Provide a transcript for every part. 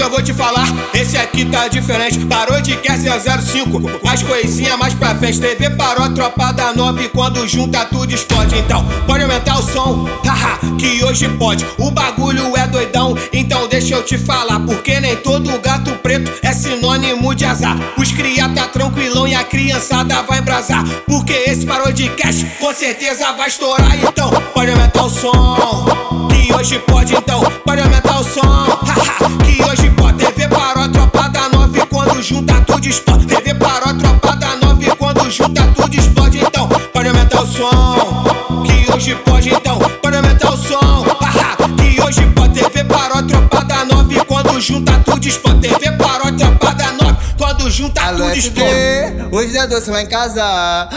que eu vou te falar, esse aqui tá diferente. Parou de quer 005, as coisinhas mais pra frente. TV parou, tropa da 9, quando junta tudo explode. Então, pode aumentar o som, haha, que hoje pode. O bagulho é doidão, então deixa eu te falar. Porque nem todo gato preto é sinônimo de azar. Os cria tá tranquilão e a criançada vai embrasar. Porque esse parou de cash, com certeza vai estourar. Então, pode aumentar o som, que hoje pode. Então, pode aumentar o som, parou, tropa da 9, quando junta tudo explode. Então, pode aumentar o som, que hoje pode junta Alô, tudo explode. hoje dá doce lá em casa.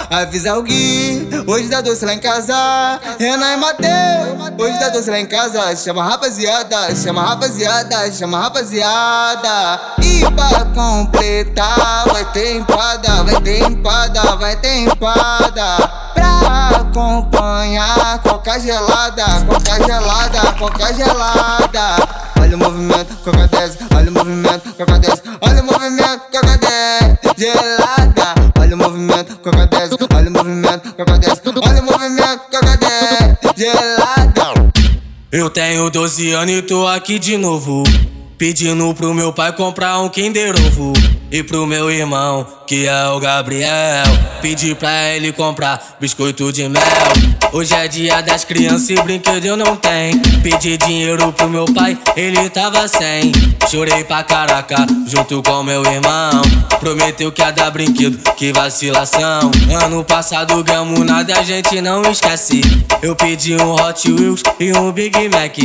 Avisa o Gui, hoje dá doce lá em casa. Renan e Mateus, hoje dá doce lá em casa. Chama rapaziada, chama rapaziada, chama rapaziada. E pra completar, vai ter empada, vai ter empada, vai ter empada. Coca gelada, coca gelada, coca gelada. Olha o movimento, coca desce, olha o movimento, coca desce, olha o movimento, coca desce, gelada. Olha o movimento, coca desce, olha o movimento, coca desce, olha o movimento, coca desce, gelada. Eu tenho 12 anos e tô aqui de novo. Pedindo pro meu pai comprar um Kinder Ovo. E pro meu irmão, que é o Gabriel. Pedi pra ele comprar biscoito de mel. Hoje é dia das crianças e brinquedo eu não tenho. Pedi dinheiro pro meu pai, ele tava sem. Chorei pra caraca, junto com meu irmão. Prometeu que ia dar brinquedo, que vacilação. Ano passado ganhamos nada, a gente não esquece. Eu pedi um Hot Wheels e um Big Mac.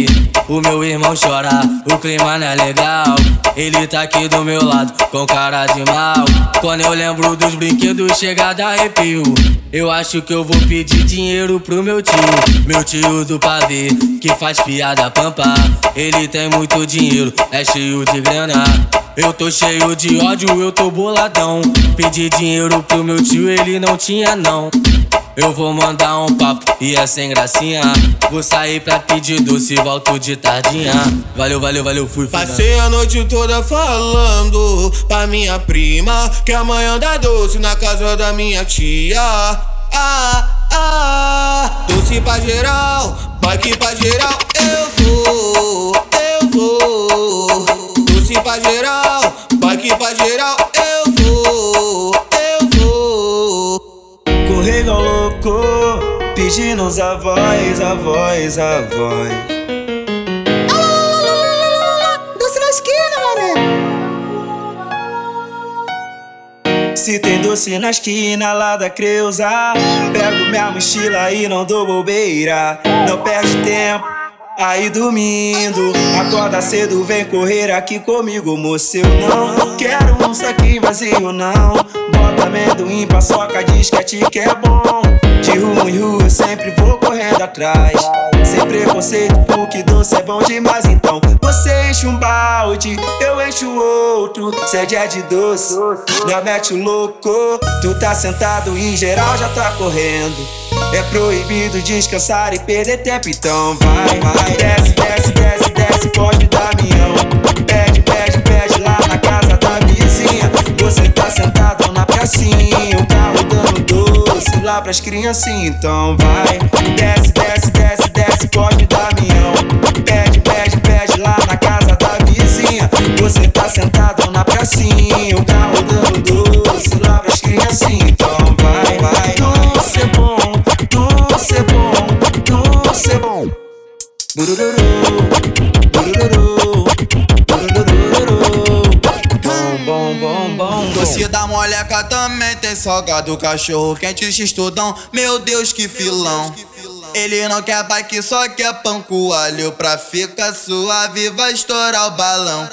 O meu irmão chora, o clima não é legal. Ele tá aqui do meu lado, com cara de mal. Quando eu lembro dos brinquedos, chega a dar arrepio. Eu acho que eu vou pedir dinheiro pro meu tio. Meu tio do pavê, que faz piada pampa. Ele tem muito dinheiro, é cheio de grana. Eu tô cheio de ódio, eu tô boladão. Pedi dinheiro pro meu tio, ele não tinha não. Eu vou mandar um papo e é sem gracinha. Vou sair pra pedir doce, volto de tardinha. Valeu, valeu, valeu, fui, fui. Passei a noite toda falando pra minha prima que amanhã dá doce na casa da minha tia. Ah, ah, doce pra geral, bike pra geral, eu vou, eu vou. Doce pra geral, bike pra geral, eu pedindo os avós, avós, avós. Doce na esquina, mané. Se tem doce na esquina lá da Creuza, pego minha mochila e não dou bobeira. Não perde tempo. Aí dormindo, acorda cedo, vem correr aqui comigo, moço. Eu não quero um saquinho vazio, não. Bota amendoim, paçoca, diz que é bom. De rua em rua, eu sempre vou correndo atrás. Sem preconceito, porque doce é bom demais. Então você enche um balde, eu encho outro. Sede é de doce, não mete o louco. Tu tá sentado, em geral já tá correndo. É proibido descansar e perder tempo, então vai, vai. Desce, desce, desce, desce, pode dar mião. Pede, pede, pede lá na casa da vizinha. Você tá sentado na pracinha, o carro dando doce lá pras criancinhas, então vai. Desce, desce, desce, desce, pode dar mião. Doce da moleca também tem salgado, cachorro quente, x-tudão, meu Deus que filão. Ele não quer bike, só quer pão com alho Pra ficar suave, vai estourar o balão.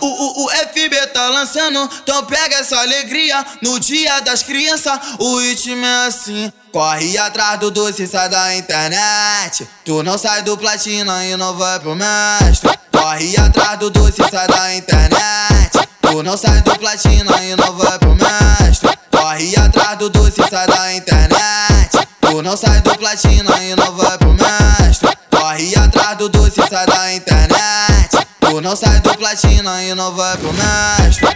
O, o, o FB tá lançando, então pega essa alegria No dia das crianças, o ritmo é assim Corre atrás do doce, sai da internet. Tu não sai do platina e não vai pro mestre. Corre atrás do doce, sai da internet. Tu não sai do platina e não vai pro mestre. Corre atrás do doce, sai da internet. Tu não sai do platina e não vai pro mestre. Corre atrás do doce, sai da internet Não sai do platina e não vai pro mestre.